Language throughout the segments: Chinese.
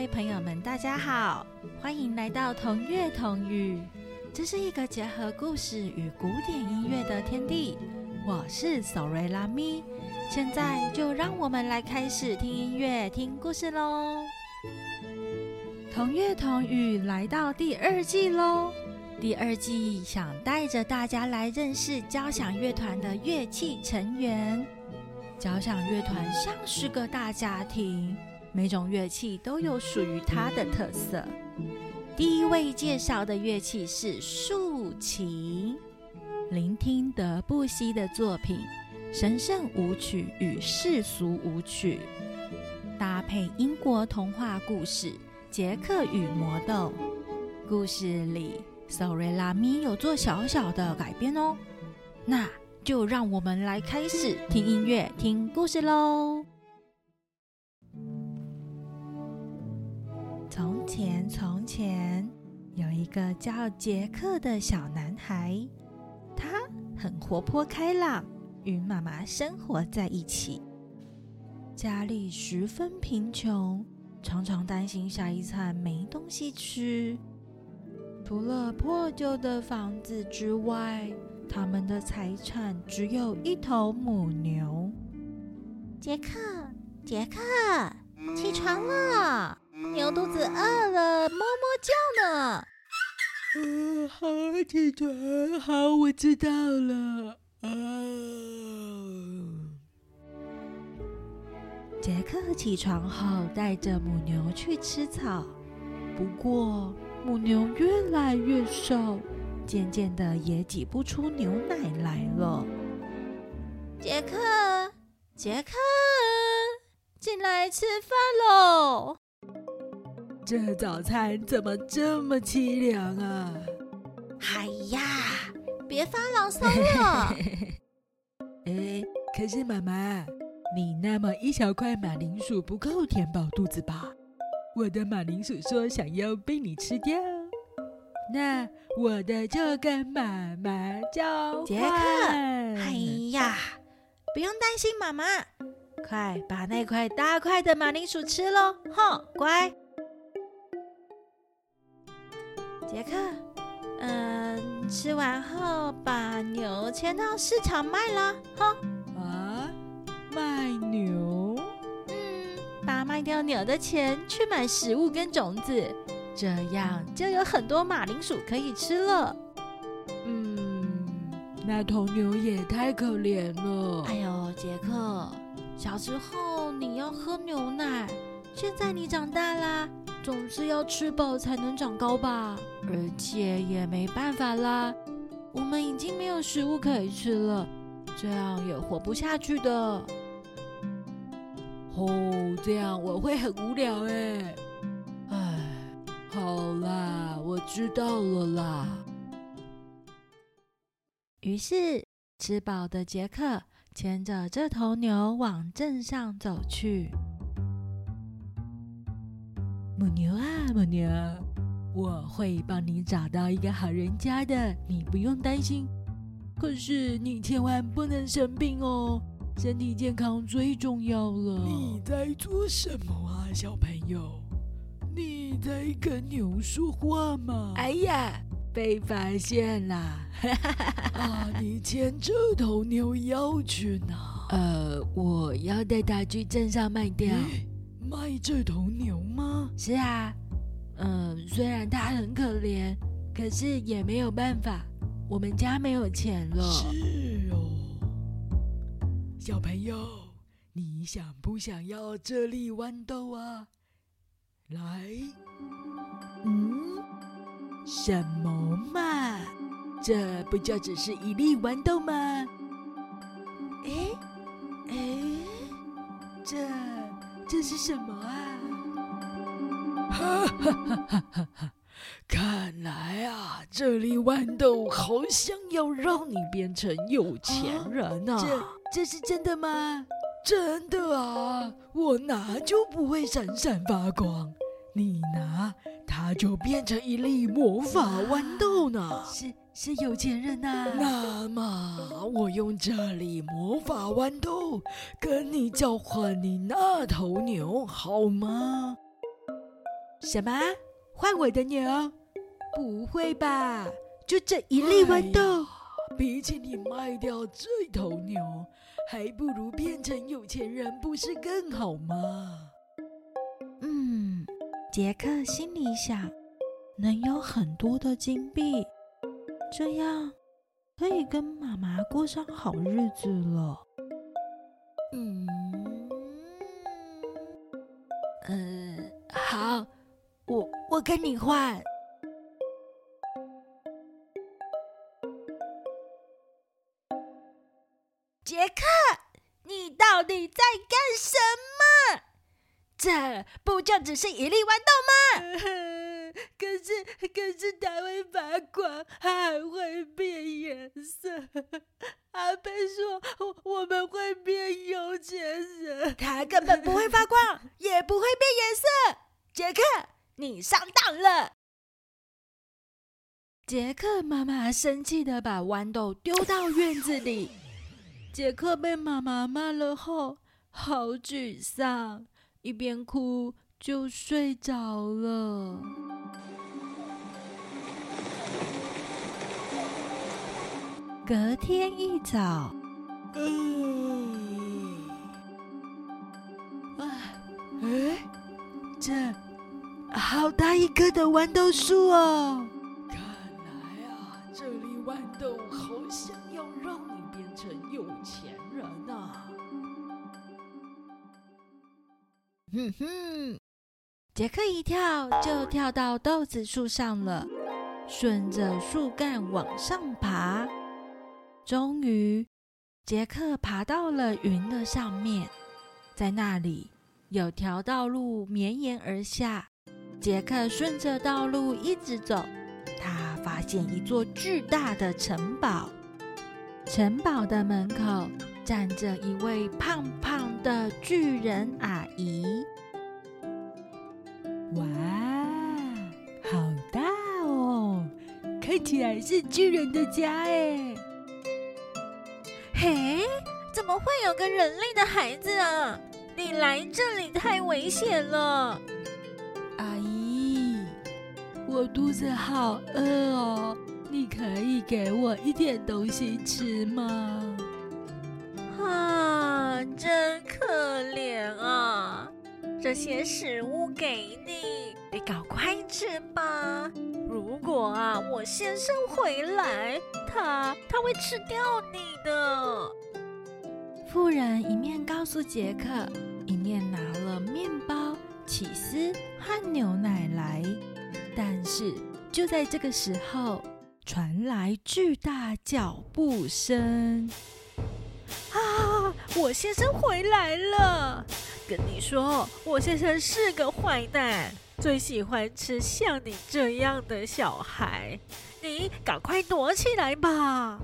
位朋友们，大家好，欢迎来到同乐同语。这是一个结合故事与古典音乐的天地。我是索瑞拉咪，现在就让我们来开始听音乐、听故事喽。同乐同语来到第二季喽。第二季想带着大家来认识交响乐团的乐器成员。交响乐团像是个大家庭。每种乐器都有属于它的特色。第一位介绍的乐器是竖琴。聆听德布西的作品《神圣舞曲与世俗舞曲》，搭配英国童话故事《杰克与魔豆》。故事里，索瑞拉咪有做小小的改编哦。那就让我们来开始听音乐、听故事喽。从前，从前有一个叫杰克的小男孩，他很活泼开朗，与妈妈生活在一起。家里十分贫穷，常常担心下一餐没东西吃。除了破旧的房子之外，他们的财产只有一头母牛。杰克，杰克，起床了！牛肚子饿了，哞哞叫呢。嗯，好，起床，好，我知道了。啊！杰克起床后，带着母牛去吃草。不过，母牛越来越瘦，渐渐的也挤不出牛奶来了。杰克，杰克，进来吃饭喽！这早餐怎么这么凄凉啊！哎呀，别发牢骚了。哎，可是妈妈，你那么一小块马铃薯不够填饱肚子吧？我的马铃薯说想要被你吃掉，那我的就跟妈妈交杰克，哎呀，不用担心妈妈，快把那块大块的马铃薯吃喽！哼，乖。杰克，嗯，吃完后把牛牵到市场卖了，哈。啊，卖牛？嗯，把卖掉牛的钱去买食物跟种子，这样就有很多马铃薯可以吃了。嗯，那头牛也太可怜了。哎呦，杰克，小时候你要喝牛奶，现在你长大啦。总是要吃饱才能长高吧，而且也没办法啦，我们已经没有食物可以吃了，这样也活不下去的。哦，这样我会很无聊哎。哎，好啦，我知道了啦。于是，吃饱的杰克牵着这头牛往镇上走去。母牛啊，母牛，我会帮你找到一个好人家的，你不用担心。可是你千万不能生病哦，身体健康最重要了。你在做什么啊，小朋友？你在跟牛说话吗？哎呀，被发现啦！啊，你牵这头牛要去哪？呃，我要带它去镇上卖掉。卖这头牛吗？是啊，嗯，虽然他很可怜，可是也没有办法，我们家没有钱了。是哦，小朋友，你想不想要这粒豌豆啊？来，嗯，什么嘛？这不就只是一粒豌豆吗？哎，哎，这。这是什么啊？哈哈哈哈哈哈！看来啊，这粒豌豆好像要让你变成有钱人啊！这这是真的吗？真的啊！我拿就不会闪闪发光，你拿它就变成一粒魔法豌豆呢！是。是有钱人呐，那么我用这粒魔法豌豆跟你交换你那头牛好吗？什么？换我的牛？不会吧？就这一粒豌豆？比起你卖掉这头牛，还不如变成有钱人，不是更好吗？嗯，杰克心里想，能有很多的金币，这样可以跟妈妈过上好日子了。嗯，呃，好，我我跟你换。杰克，你到底在干什么？这不就只是一粒豌豆吗？可是，可是它会发光，还会变颜色。阿贝说，我们会变有钱人。它根本不会发光，也不会变颜色。杰克，你上当了！杰克妈妈生气的把豌豆丢到院子里。杰克被妈妈骂了后，好沮丧，一边哭就睡着了。隔天一早，啊，哎，这好大一棵的豌豆树哦！看来啊，这粒豌豆好想要让你变成有钱人啊！哼哼，杰克一跳就跳到豆子树上了，顺着树干往上爬。终于，杰克爬到了云的上面，在那里有条道路绵延而下。杰克顺着道路一直走，他发现一座巨大的城堡。城堡的门口站着一位胖胖的巨人阿姨。哇，好大哦！看起来是巨人的家哎。嘿，怎么会有个人类的孩子啊？你来这里太危险了，我肚子好饿哦，你可以给我一点东西吃吗？啊，真可怜啊！这些食物给你，你赶快吃吧。如果啊，我先生回来，他他会吃掉你的。妇人一面告诉杰克，一面拿了面包、起司和牛奶来。但是就在这个时候，传来巨大脚步声。啊，我先生回来了！跟你说，我先生是个坏蛋。最喜欢吃像你这样的小孩，你赶快躲起来吧！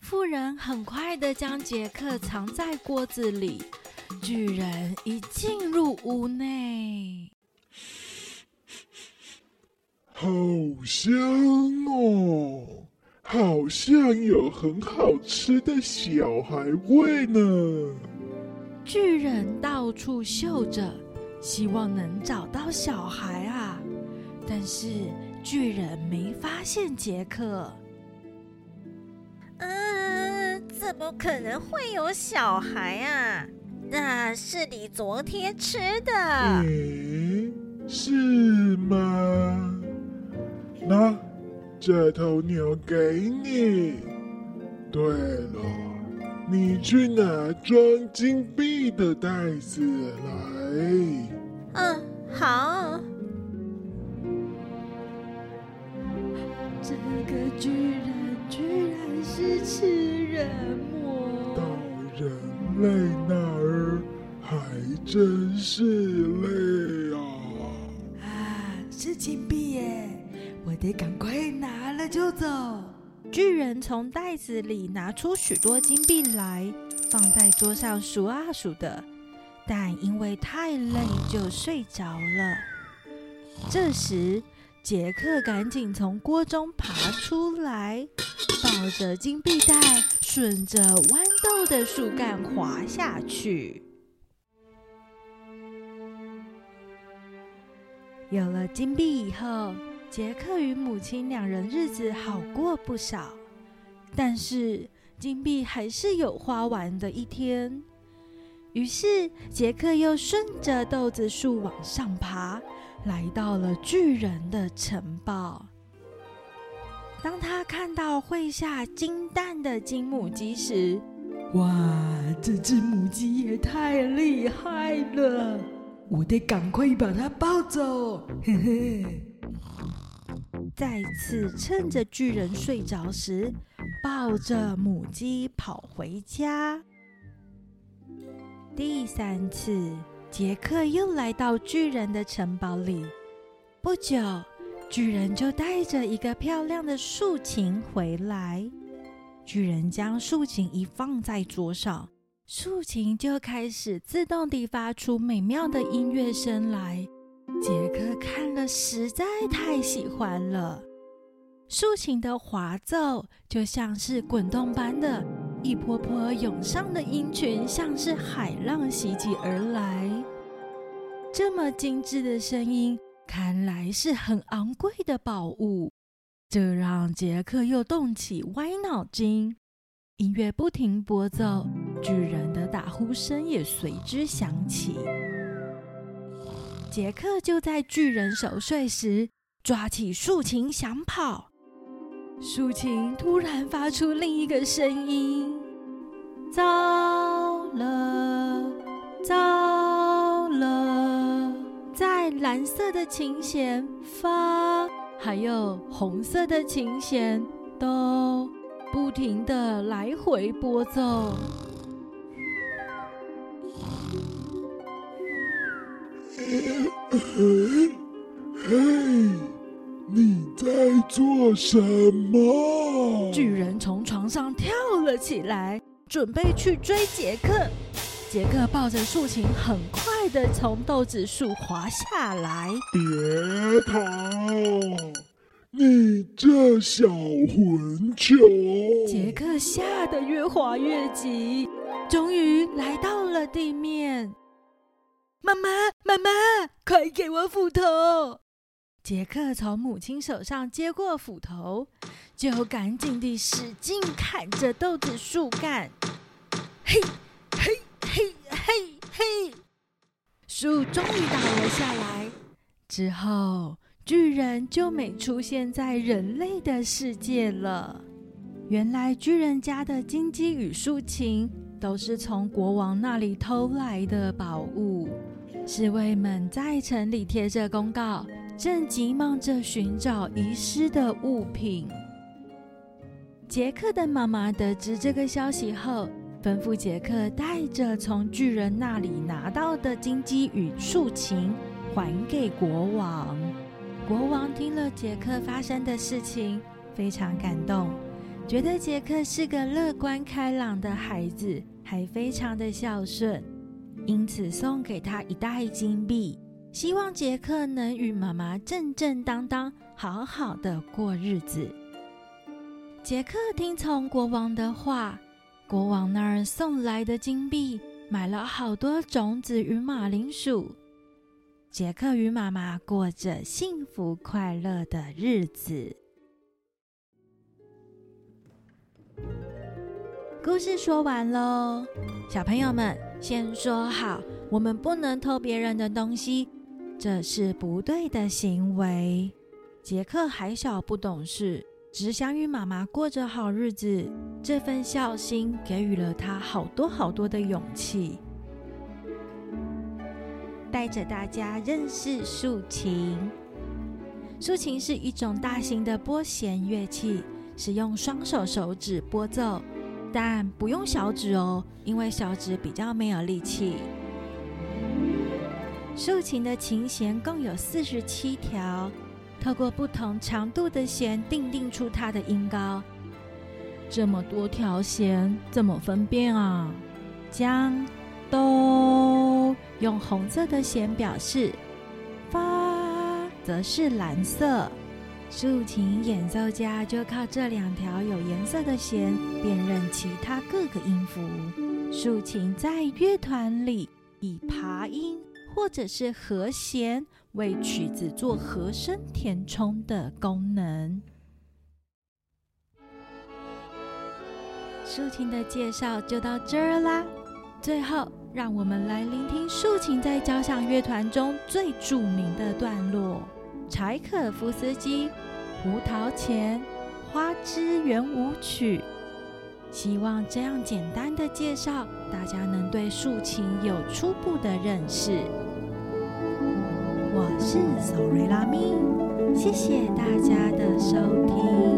妇人很快的将杰克藏在锅子里。巨人一进入屋内，好香哦，好像有很好吃的小孩味呢。巨人到处嗅着。希望能找到小孩啊！但是巨人没发现杰克。嗯，怎么可能会有小孩啊？那是你昨天吃的。嗯，是吗？那这头牛给你。对了，你去拿装金币的袋子来。嗯，好。这个巨人居然是吃人魔，到人类那儿还真是累啊！啊，是金币得赶快拿了就走。巨人从袋子里拿出许多金币来，放在桌上数啊数的。但因为太累，就睡着了。这时，杰克赶紧从锅中爬出来，抱着金币袋，顺着豌豆的树干滑下去。有了金币以后，杰克与母亲两人日子好过不少。但是金币还是有花完的一天。于是杰克又顺着豆子树往上爬，来到了巨人的城堡。当他看到会下金蛋的金母鸡时，哇，这只母鸡也太厉害了！我得赶快把它抱走。嘿嘿。再次趁着巨人睡着时，抱着母鸡跑回家。第三次，杰克又来到巨人的城堡里。不久。巨人就带着一个漂亮的竖琴回来。巨人将竖琴一放在桌上，竖琴就开始自动地发出美妙的音乐声来。杰克看了实在太喜欢了。竖琴的滑奏就像是滚动般的，一波波涌上的音群，像是海浪袭击而来。这么精致的声音。看来是很昂贵的宝物，这让杰克又动起歪脑筋。音乐不停播奏，巨人的打呼声也随之响起。杰克就在巨人熟睡时，抓起竖琴想跑，竖琴突然发出另一个声音：“糟了，糟了。”在蓝色的琴弦发，还有红色的琴弦都不停的来回拨奏。嘿，你在做什么？巨人从床上跳了起来，准备去追杰克。杰克抱着竖琴，很快的从豆子树滑下来。别逃！你这小混球！杰克吓得越滑越急，终于来到了地面。妈妈，妈妈，快给我斧头！杰克从母亲手上接过斧头，就赶紧地使劲砍着豆子树干。嘿，嘿。嘿，嘿，嘿！树终于倒了下来。之后，巨人就没出现在人类的世界了。原来，巨人家的金鸡与竖琴都是从国王那里偷来的宝物。侍卫们在城里贴着公告，正急忙着寻找遗失的物品。杰克的妈妈得知这个消息后。吩咐杰克带着从巨人那里拿到的金鸡与竖琴还给国王。国王听了杰克发生的事情，非常感动，觉得杰克是个乐观开朗的孩子，还非常的孝顺，因此送给他一袋金币，希望杰克能与妈妈正正当当、好好的过日子。杰克听从国王的话。国王那儿送来的金币，买了好多种子与马铃薯。杰克与妈妈过着幸福快乐的日子。故事说完喽，小朋友们先说好，我们不能偷别人的东西，这是不对的行为。杰克还小，不懂事。只想与妈妈过着好日子，这份孝心给予了他好多好多的勇气。带着大家认识竖琴。竖琴是一种大型的拨弦乐器，使用双手手指拨奏，但不用小指哦，因为小指比较没有力气。竖琴的琴弦共有四十七条。透过不同长度的弦，定定出它的音高。这么多条弦，怎么分辨啊？将哆用红色的弦表示，发则是蓝色。竖琴演奏家就靠这两条有颜色的弦辨认其他各个音符。竖琴在乐团里以爬音或者是和弦。为曲子做和声填充的功能。竖琴的介绍就到这儿啦。最后，让我们来聆听竖琴在交响乐团中最著名的段落——柴可夫斯基《胡桃钳花之圆舞曲》。希望这样简单的介绍，大家能对竖琴有初步的认识。我是索瑞拉咪，谢谢大家的收听。